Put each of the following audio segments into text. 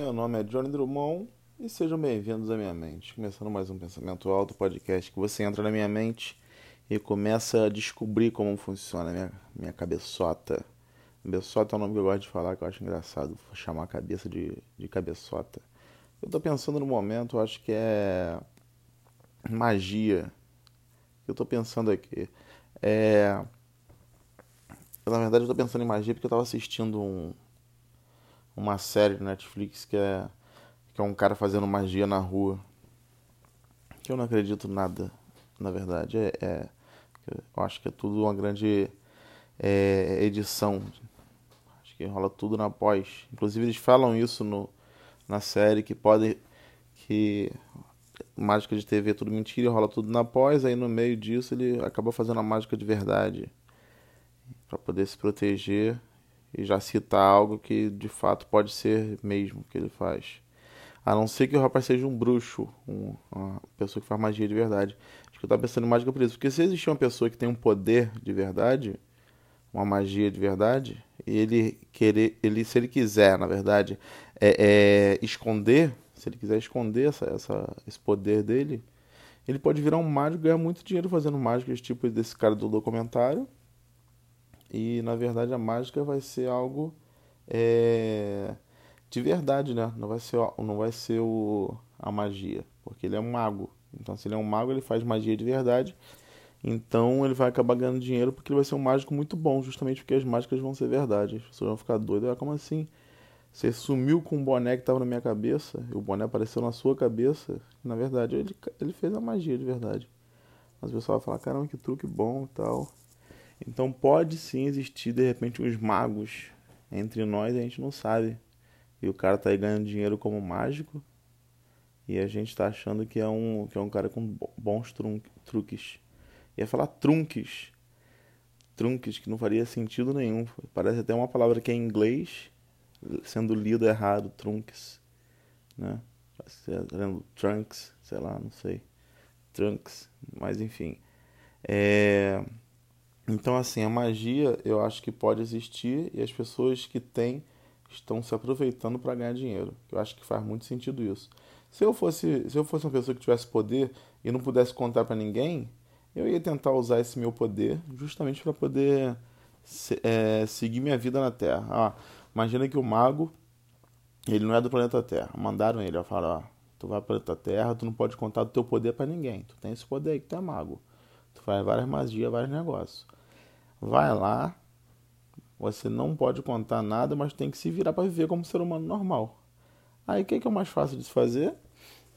Meu nome é Johnny Drummond e sejam bem-vindos à minha mente. Começando mais um Pensamento Alto, podcast que você entra na minha mente e começa a descobrir como funciona a minha, minha cabeçota. Cabeçota é um nome que eu gosto de falar, que eu acho engraçado, chamar a cabeça de, de cabeçota. Eu tô pensando no momento, eu acho que é magia. Eu tô pensando aqui. É. Na verdade, eu tô pensando em magia porque eu tava assistindo um, uma série na Netflix que é, que é um cara fazendo magia na rua. Que eu não acredito nada, na verdade. É, é eu acho que é tudo uma grande é, edição. Acho que rola tudo na pós. Inclusive eles falam isso no, na série que pode que mágica de TV é tudo mentira, rola tudo na pós, aí no meio disso ele acaba fazendo a mágica de verdade para poder se proteger e já citar algo que de fato pode ser mesmo que ele faz. A não ser que o rapaz seja um bruxo, um, uma pessoa que faz magia de verdade. Acho que eu estava pensando em mágica por isso. Porque se existir uma pessoa que tem um poder de verdade, uma magia de verdade, e ele querer, ele, se ele quiser, na verdade, é, é, esconder, se ele quiser esconder essa, essa, esse poder dele, ele pode virar um mágico e ganhar muito dinheiro fazendo mágicas, tipo desse cara do documentário e na verdade a mágica vai ser algo é, de verdade, né? Não vai ser, não vai ser o, a magia, porque ele é um mago. Então, se ele é um mago, ele faz magia de verdade. Então, ele vai acabar ganhando dinheiro porque ele vai ser um mágico muito bom, justamente porque as mágicas vão ser verdade. As pessoas vão ficar doidas. Ah, como assim? Você sumiu com um boné que estava na minha cabeça, e o boné apareceu na sua cabeça. Na verdade, ele, ele fez a magia de verdade. Mas o pessoal vai falar: caramba, que truque bom e tal. Então pode sim existir de repente uns magos entre nós, a gente não sabe. E o cara tá aí ganhando dinheiro como mágico e a gente tá achando que é um, que é um cara com bons truques. Ia falar trunques. Trunques que não faria sentido nenhum. Parece até uma palavra que é em inglês, sendo lido errado, trunques, né? Trunks, sei lá, não sei. Trunks, mas enfim. É... Então, assim, a magia eu acho que pode existir e as pessoas que têm estão se aproveitando para ganhar dinheiro. Eu acho que faz muito sentido isso. Se eu fosse, se eu fosse uma pessoa que tivesse poder e não pudesse contar para ninguém, eu ia tentar usar esse meu poder justamente para poder é, seguir minha vida na Terra. Ah, imagina que o mago, ele não é do planeta Terra. Mandaram ele, ó, falaram, ó, tu vai para o planeta Terra, tu não pode contar do teu poder para ninguém. Tu tem esse poder aí que tu é mago. Tu faz várias magias, vários negócios. Vai lá, você não pode contar nada, mas tem que se virar para viver como ser humano normal. Aí o que, que é mais fácil de se fazer?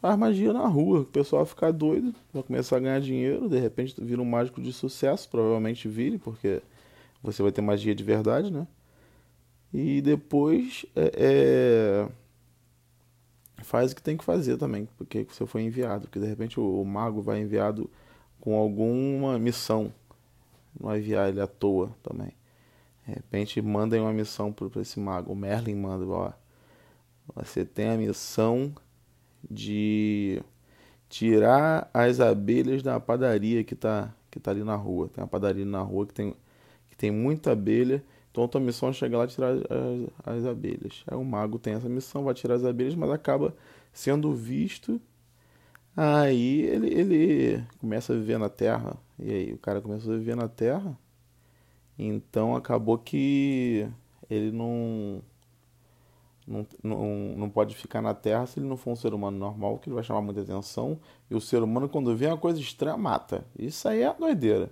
Faz magia na rua, o pessoal vai ficar doido, vai começar a ganhar dinheiro, de repente vira um mágico de sucesso, provavelmente vire, porque você vai ter magia de verdade, né? E depois é, é... faz o que tem que fazer também, porque você foi enviado, porque de repente o, o mago vai enviado com alguma missão não enviar ele à toa também. De repente mandem uma missão para esse mago. O Merlin manda, ó. Você tem a missão de tirar as abelhas da padaria que está que tá ali na rua. Tem uma padaria na rua que tem, que tem muita abelha. Então a tua missão é chegar lá e tirar as, as abelhas. Aí o mago tem essa missão, vai tirar as abelhas, mas acaba sendo visto Aí ele, ele começa a viver na Terra. E aí o cara começou a viver na Terra. Então acabou que ele não, não, não, não pode ficar na Terra se ele não for um ser humano normal, que ele vai chamar muita atenção. E o ser humano, quando vê uma coisa estranha, mata. Isso aí é doideira.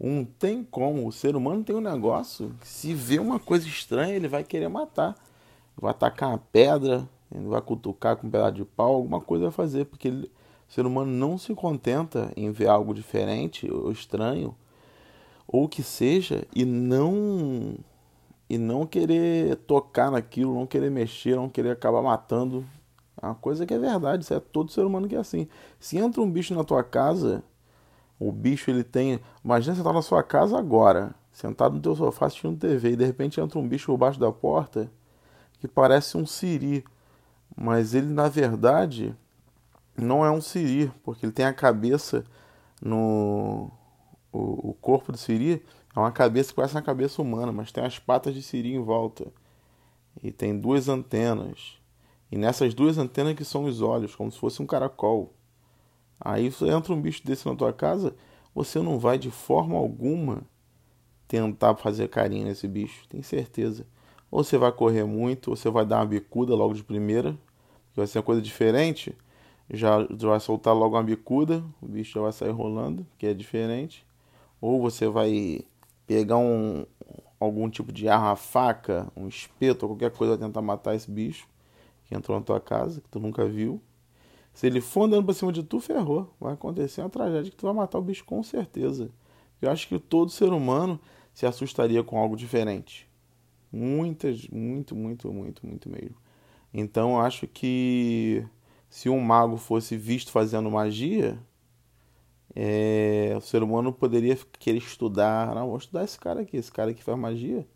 Um tem como. O ser humano tem um negócio que se vê uma coisa estranha, ele vai querer matar. Vai atacar uma pedra, ele vai cutucar com um pedaço de pau, alguma coisa vai fazer, porque ele, o ser humano não se contenta em ver algo diferente ou estranho, ou que seja, e não e não querer tocar naquilo, não querer mexer, não querer acabar matando. É uma coisa que é verdade, isso é todo ser humano que é assim. Se entra um bicho na tua casa, o bicho ele tem. Imagina você tá na sua casa agora, sentado no teu sofá assistindo TV, e de repente entra um bicho por baixo da porta que parece um siri. Mas ele, na verdade, não é um siri, porque ele tem a cabeça no. O, o corpo do siri é uma cabeça que parece uma cabeça humana, mas tem as patas de siri em volta. E tem duas antenas. E nessas duas antenas que são os olhos, como se fosse um caracol. Aí entra um bicho desse na tua casa, você não vai de forma alguma tentar fazer carinho nesse bicho, tem certeza. Ou você vai correr muito, ou você vai dar uma bicuda logo de primeira, que vai ser uma coisa diferente. Já, já vai soltar logo uma bicuda, o bicho já vai sair rolando, que é diferente. Ou você vai pegar um, algum tipo de arma, faca, um espeto, qualquer coisa, tentar matar esse bicho que entrou na tua casa, que tu nunca viu. Se ele for andando pra cima de tu, ferrou. Vai acontecer uma tragédia que tu vai matar o bicho com certeza. Eu acho que todo ser humano se assustaria com algo diferente. Muitas, muito, muito, muito, muito mesmo. Então eu acho que se um mago fosse visto fazendo magia, é, o ser humano poderia querer estudar. Não, vou estudar esse cara aqui, esse cara que faz magia.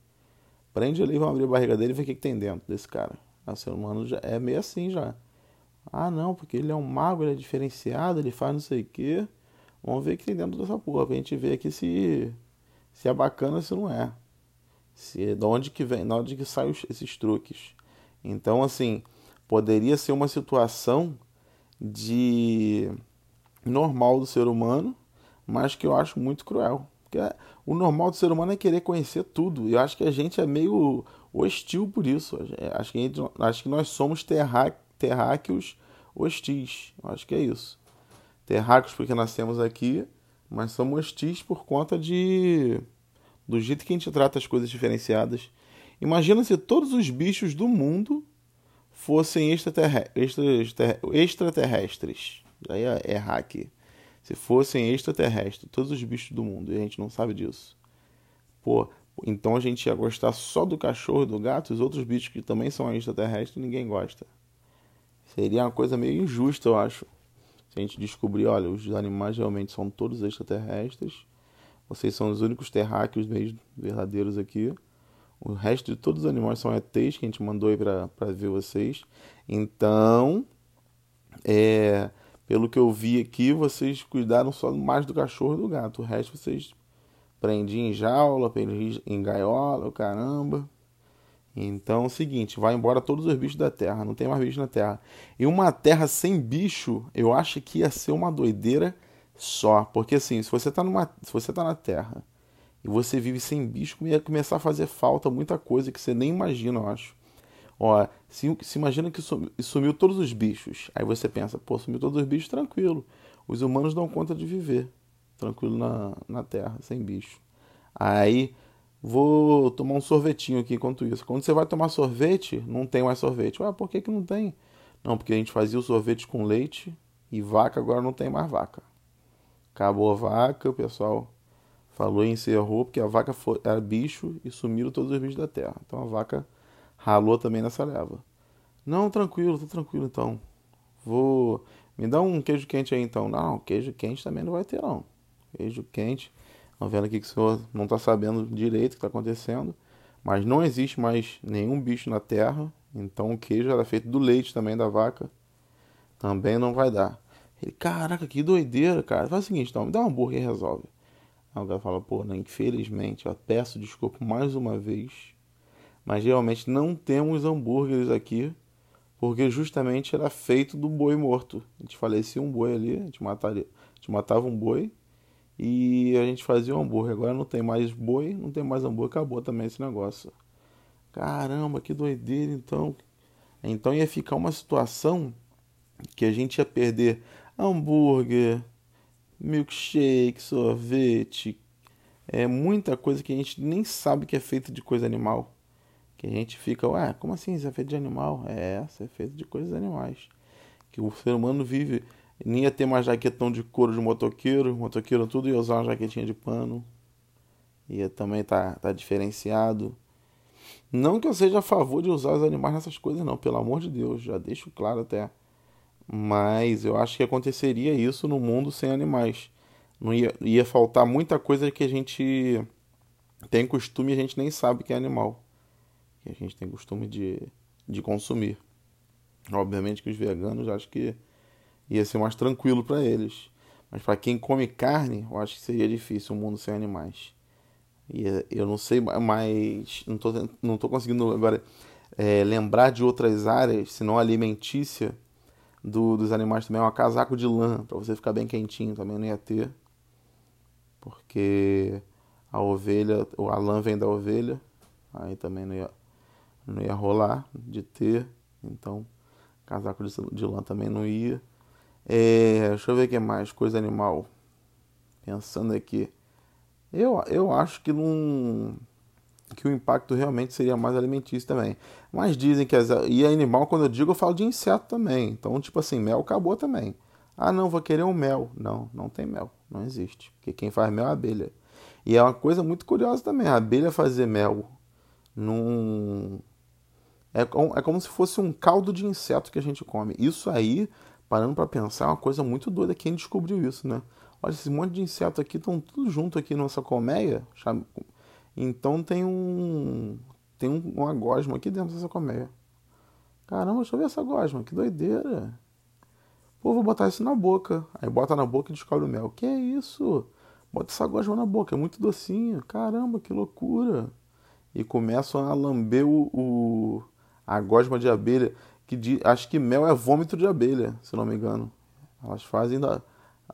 Prende ali, vamos abrir a barriga dele e ver o que, que tem dentro desse cara. O ser humano já é meio assim já. Ah, não, porque ele é um mago, ele é diferenciado, ele faz não sei o quê. Vamos ver o que tem dentro dessa porra, pra gente ver aqui se, se é bacana ou se não é. Se, de onde que vem, de onde que saem esses truques. Então, assim, poderia ser uma situação de normal do ser humano, mas que eu acho muito cruel. Porque o normal do ser humano é querer conhecer tudo. E eu acho que a gente é meio hostil por isso. Acho que, gente, acho que nós somos terrá, terráqueos hostis. Eu acho que é isso. Terráqueos porque nascemos aqui, mas somos hostis por conta de do jeito que a gente trata as coisas diferenciadas. Imagina se todos os bichos do mundo fossem extraterrestres. Aí é, é hack. Se fossem extraterrestres, todos os bichos do mundo, e a gente não sabe disso. Pô, então a gente ia gostar só do cachorro e do gato, os outros bichos que também são extraterrestres, ninguém gosta. Seria uma coisa meio injusta, eu acho. Se a gente descobrir, olha, os animais realmente são todos extraterrestres, vocês são os únicos terráqueos verdadeiros aqui. O resto de todos os animais são ETs que a gente mandou aí para ver vocês. Então, é, pelo que eu vi aqui, vocês cuidaram só mais do cachorro e do gato. O resto vocês prendiam em jaula, prendiam em gaiola, caramba. Então é o seguinte, vai embora todos os bichos da Terra, não tem mais bicho na Terra. E uma Terra sem bicho, eu acho que ia ser uma doideira só. Porque assim, se você tá, numa, se você tá na Terra e você vive sem bicho, ia começar a fazer falta muita coisa que você nem imagina, eu acho. Ó, se, se imagina que sumiu todos os bichos. Aí você pensa, pô, sumiu todos os bichos, tranquilo. Os humanos dão conta de viver tranquilo na, na Terra, sem bicho. Aí vou tomar um sorvetinho aqui enquanto isso. Quando você vai tomar sorvete, não tem mais sorvete. Ué, por que, que não tem? Não, porque a gente fazia o sorvete com leite e vaca, agora não tem mais vaca. Acabou a vaca, o pessoal falou e encerrou, porque a vaca foi, era bicho e sumiram todos os bichos da terra. Então a vaca ralou também nessa leva. Não, tranquilo, tô tranquilo então. Vou. Me dá um queijo quente aí então. Não, queijo quente também não vai ter não. Queijo quente. Estão vendo aqui que o senhor não está sabendo direito o que está acontecendo. Mas não existe mais nenhum bicho na terra. Então o queijo era feito do leite também da vaca. Também não vai dar. Ele, caraca, que doideira, cara. Faz o seguinte, então, me dá um hambúrguer e resolve. Aí o cara fala, pô, né, infelizmente, eu peço desculpa mais uma vez mas realmente não temos hambúrgueres aqui, porque justamente era feito do boi morto. A gente falecia um boi ali, a gente, mataria, a gente matava um boi e a gente fazia um hambúrguer. Agora não tem mais boi, não tem mais hambúrguer, acabou também esse negócio. Caramba, que doideira então. Então ia ficar uma situação que a gente ia perder hambúrguer, milkshake, sorvete, é muita coisa que a gente nem sabe que é feito de coisa animal. Que a gente fica, ué, como assim? Isso é feito de animal? É, isso é feito de coisas animais. Que o ser humano vive. Nem ia ter mais jaquetão de couro de motoqueiro, motoqueiro tudo ia usar uma jaquetinha de pano. Ia também tá, tá diferenciado. Não que eu seja a favor de usar os animais nessas coisas, não, pelo amor de Deus, já deixo claro até. Mas eu acho que aconteceria isso no mundo sem animais. Não ia, ia faltar muita coisa que a gente tem costume e a gente nem sabe que é animal que a gente tem costume de, de consumir. Obviamente que os veganos acho que ia ser mais tranquilo para eles. Mas para quem come carne, eu acho que seria difícil um mundo sem animais. E eu não sei, mas não tô, não tô conseguindo agora é, lembrar de outras áreas, se não alimentícia, do, dos animais também é um casaco de lã, para você ficar bem quentinho, também não ia ter. Porque a ovelha, a lã vem da ovelha, aí também não ia, não ia rolar de ter. Então, casaco de, de lã também não ia. É, deixa eu ver o que mais, coisa animal. Pensando aqui. Eu, eu acho que não que o impacto realmente seria mais alimentício também. Mas dizem que as, e animal, quando eu digo, eu falo de inseto também. Então, tipo assim, mel acabou também. Ah, não, vou querer um mel. Não, não tem mel, não existe. Porque quem faz mel é a abelha. E é uma coisa muito curiosa também, a abelha fazer mel num é, é como se fosse um caldo de inseto que a gente come. Isso aí, parando para pensar, é uma coisa muito doida. Quem descobriu isso, né? Olha, esse monte de inseto aqui estão tudo junto aqui nessa colmeia. Então tem um tem um, uma gosma aqui dentro dessa colmeia. Caramba, deixa eu ver essa gosma, que doideira. Pô, vou botar isso na boca. Aí bota na boca e descobre o mel. Que é isso? Bota essa gosma na boca, é muito docinho. Caramba, que loucura. E começam a lamber o, o a gosma de abelha, que de, acho que mel é vômito de abelha, se não me engano. Elas fazem da,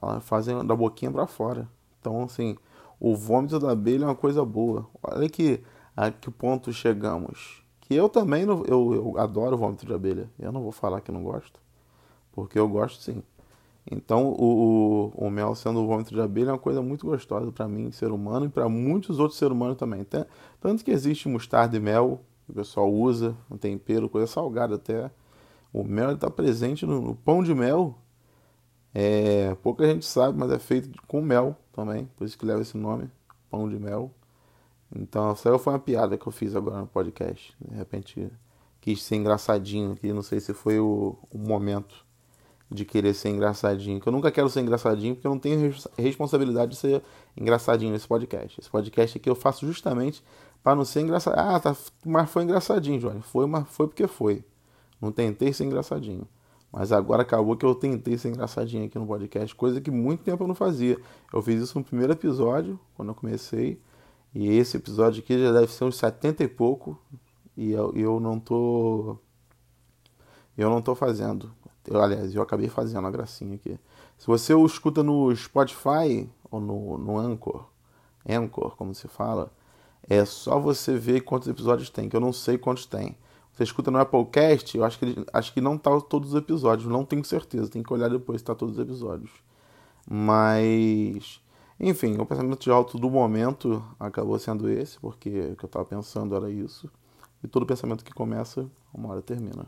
elas fazem da boquinha para fora. Então, assim, o vômito da abelha é uma coisa boa. Olha que a que ponto chegamos. Que eu também não, eu, eu adoro vômito de abelha. Eu não vou falar que não gosto, porque eu gosto sim. Então, o, o, o mel sendo o vômito de abelha é uma coisa muito gostosa para mim, ser humano, e para muitos outros seres humanos também. Tanto que existe mostarda e mel, o pessoal usa, um tempero, coisa salgada até. O mel está presente no, no, pão de mel. É, pouca gente sabe, mas é feito com mel também, por isso que leva esse nome, pão de mel. Então, essa foi uma piada que eu fiz agora no podcast. De repente, quis ser engraçadinho aqui, não sei se foi o, o momento de querer ser engraçadinho. Que eu nunca quero ser engraçadinho, porque eu não tenho responsabilidade de ser engraçadinho nesse podcast. Esse podcast aqui eu faço justamente para não ser engraçado. Ah, tá, mas foi engraçadinho, Johnny. Foi, mas foi porque foi. Não tentei ser engraçadinho. Mas agora acabou que eu tentei ser engraçadinho aqui no podcast, coisa que muito tempo eu não fazia. Eu fiz isso no primeiro episódio, quando eu comecei. E esse episódio aqui já deve ser uns 70 e pouco. E eu, eu não tô. Eu não tô fazendo. Eu, aliás, eu acabei fazendo a gracinha aqui. Se você o escuta no Spotify ou no, no Anchor, Anchor, como se fala, é só você ver quantos episódios tem, que eu não sei quantos tem. Você escuta no Applecast, eu acho que, acho que não tá todos os episódios, não tenho certeza, tem que olhar depois se tá todos os episódios. Mas, enfim, o pensamento de alto do momento acabou sendo esse, porque o que eu estava pensando era isso. E todo pensamento que começa, uma hora termina.